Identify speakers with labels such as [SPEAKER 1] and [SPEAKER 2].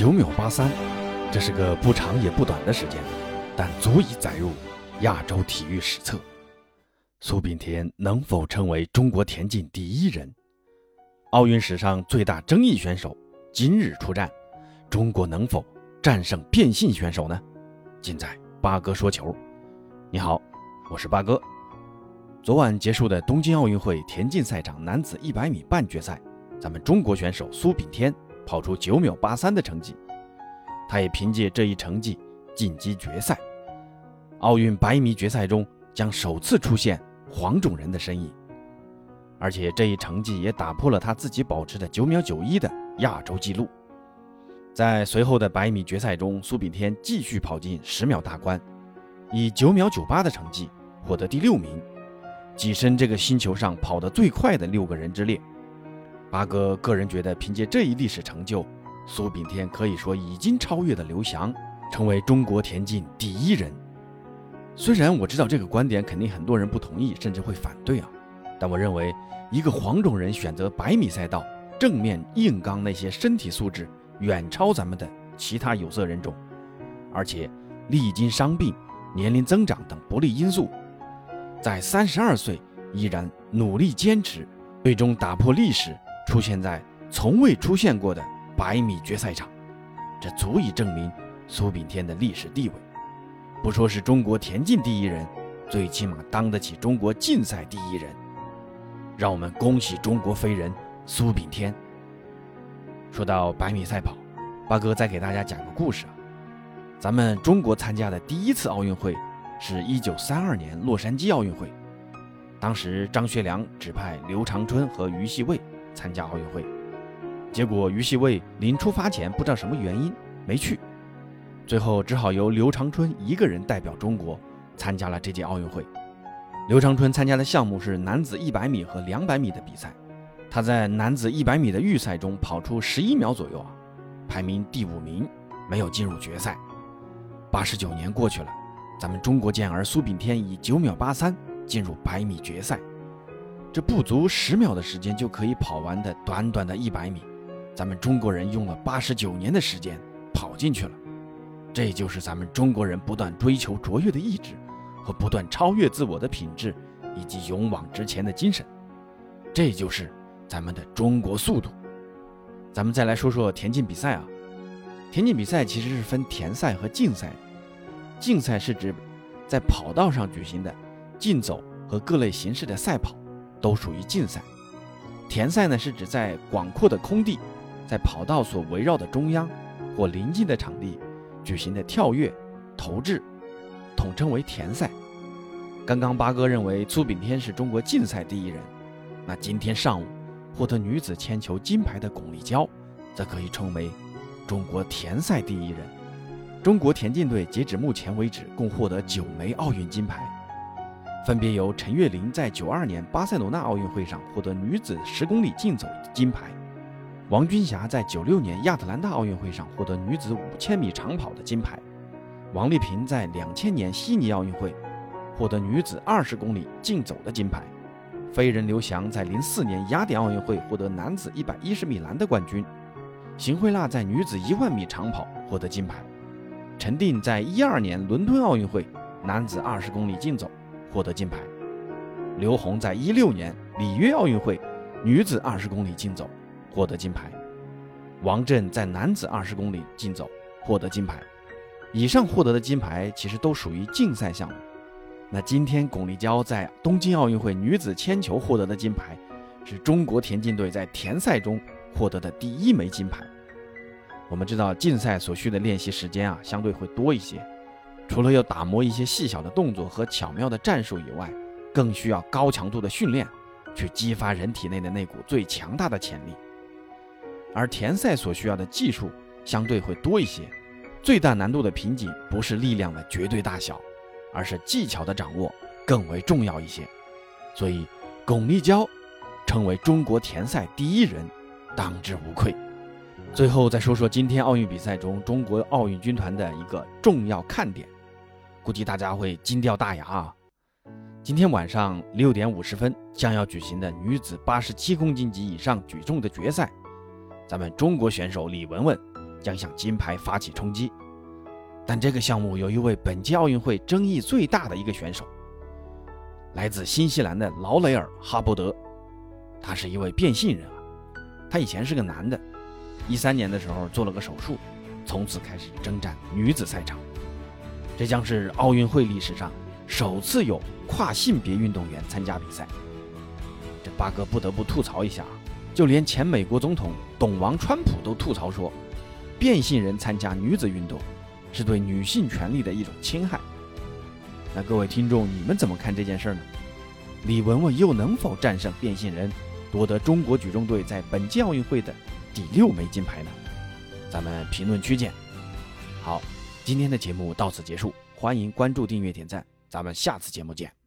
[SPEAKER 1] 九秒八三，这是个不长也不短的时间，但足以载入亚洲体育史册。苏炳添能否成为中国田径第一人？奥运史上最大争议选手今日出战，中国能否战胜变性选手呢？尽在八哥说球。你好，我是八哥。昨晚结束的东京奥运会田径赛场男子一百米半决赛，咱们中国选手苏炳添跑出九秒八三的成绩，他也凭借这一成绩晋级决赛。奥运百米决赛中将首次出现黄种人的身影，而且这一成绩也打破了他自己保持的九秒九一的亚洲纪录。在随后的百米决赛中，苏炳添继续跑进十秒大关，以九秒九八的成绩获得第六名。跻身这个星球上跑得最快的六个人之列。八哥个人觉得，凭借这一历史成就，苏炳添可以说已经超越了刘翔，成为中国田径第一人。虽然我知道这个观点肯定很多人不同意，甚至会反对啊，但我认为，一个黄种人选择百米赛道，正面硬刚那些身体素质远超咱们的其他有色人种，而且历经伤病、年龄增长等不利因素。在三十二岁依然努力坚持，最终打破历史，出现在从未出现过的百米决赛场，这足以证明苏炳添的历史地位。不说是中国田径第一人，最起码当得起中国竞赛第一人。让我们恭喜中国飞人苏炳添。说到百米赛跑，八哥再给大家讲个故事啊，咱们中国参加的第一次奥运会。是一九三二年洛杉矶奥运会，当时张学良指派刘长春和于锡卫参加奥运会，结果于锡卫临出发前不知道什么原因没去，最后只好由刘长春一个人代表中国参加了这届奥运会。刘长春参加的项目是男子一百米和两百米的比赛，他在男子一百米的预赛中跑出十一秒左右啊，排名第五名，没有进入决赛。八十九年过去了。咱们中国健儿苏炳添以九秒八三进入百米决赛，这不足十秒的时间就可以跑完的短短的一百米，咱们中国人用了八十九年的时间跑进去了。这就是咱们中国人不断追求卓越的意志和不断超越自我的品质，以及勇往直前的精神。这就是咱们的中国速度。咱们再来说说田径比赛啊，田径比赛其实是分田赛和竞赛。竞赛是指在跑道上举行的竞走和各类形式的赛跑，都属于竞赛。田赛呢是指在广阔的空地，在跑道所围绕的中央或临近的场地举行的跳跃、投掷，统称为田赛。刚刚八哥认为苏炳添是中国竞赛第一人，那今天上午获得女子铅球金牌的巩立姣，则可以称为中国田赛第一人。中国田径队截止目前为止共获得九枚奥运金牌，分别由陈月玲在九二年巴塞罗那奥运会上获得女子十公里竞走金牌，王军霞在九六年亚特兰大奥运会上获得女子五千米长跑的金牌，王丽萍在两千年悉尼奥运会获得女子二十公里竞走的金牌，飞人刘翔在零四年雅典奥运会获得男子一百一十米栏的冠军，邢慧娜在女子一万米长跑获得金牌。陈定在一二年伦敦奥运会男子二十公里竞走获得金牌，刘虹在一六年里约奥运会女子二十公里竞走获得金牌，王震在男子二十公里竞走获得金牌。以上获得的金牌其实都属于竞赛项目。那今天巩立姣在东京奥运会女子铅球获得的金牌，是中国田径队在田赛中获得的第一枚金牌。我们知道竞赛所需的练习时间啊，相对会多一些。除了要打磨一些细小的动作和巧妙的战术以外，更需要高强度的训练，去激发人体内的那股最强大的潜力。而田赛所需要的技术相对会多一些，最大难度的瓶颈不是力量的绝对大小，而是技巧的掌握更为重要一些。所以，巩立姣成为中国田赛第一人，当之无愧。最后再说说今天奥运比赛中中国奥运军团的一个重要看点，估计大家会惊掉大牙啊！今天晚上六点五十分将要举行的女子八十七公斤级以上举重的决赛，咱们中国选手李雯雯将向金牌发起冲击。但这个项目有一位本届奥运会争议最大的一个选手，来自新西兰的劳雷尔·哈伯德，他是一位变性人啊。他以前是个男的，一三年的时候做了个手术，从此开始征战女子赛场。这将是奥运会历史上首次有跨性别运动员参加比赛。这八哥不得不吐槽一下，就连前美国总统董王川普都吐槽说，变性人参加女子运动。是对女性权利的一种侵害。那各位听众，你们怎么看这件事儿呢？李雯雯又能否战胜变性人，夺得中国举重队在本届奥运会的第六枚金牌呢？咱们评论区见。好，今天的节目到此结束，欢迎关注、订阅、点赞，咱们下次节目见。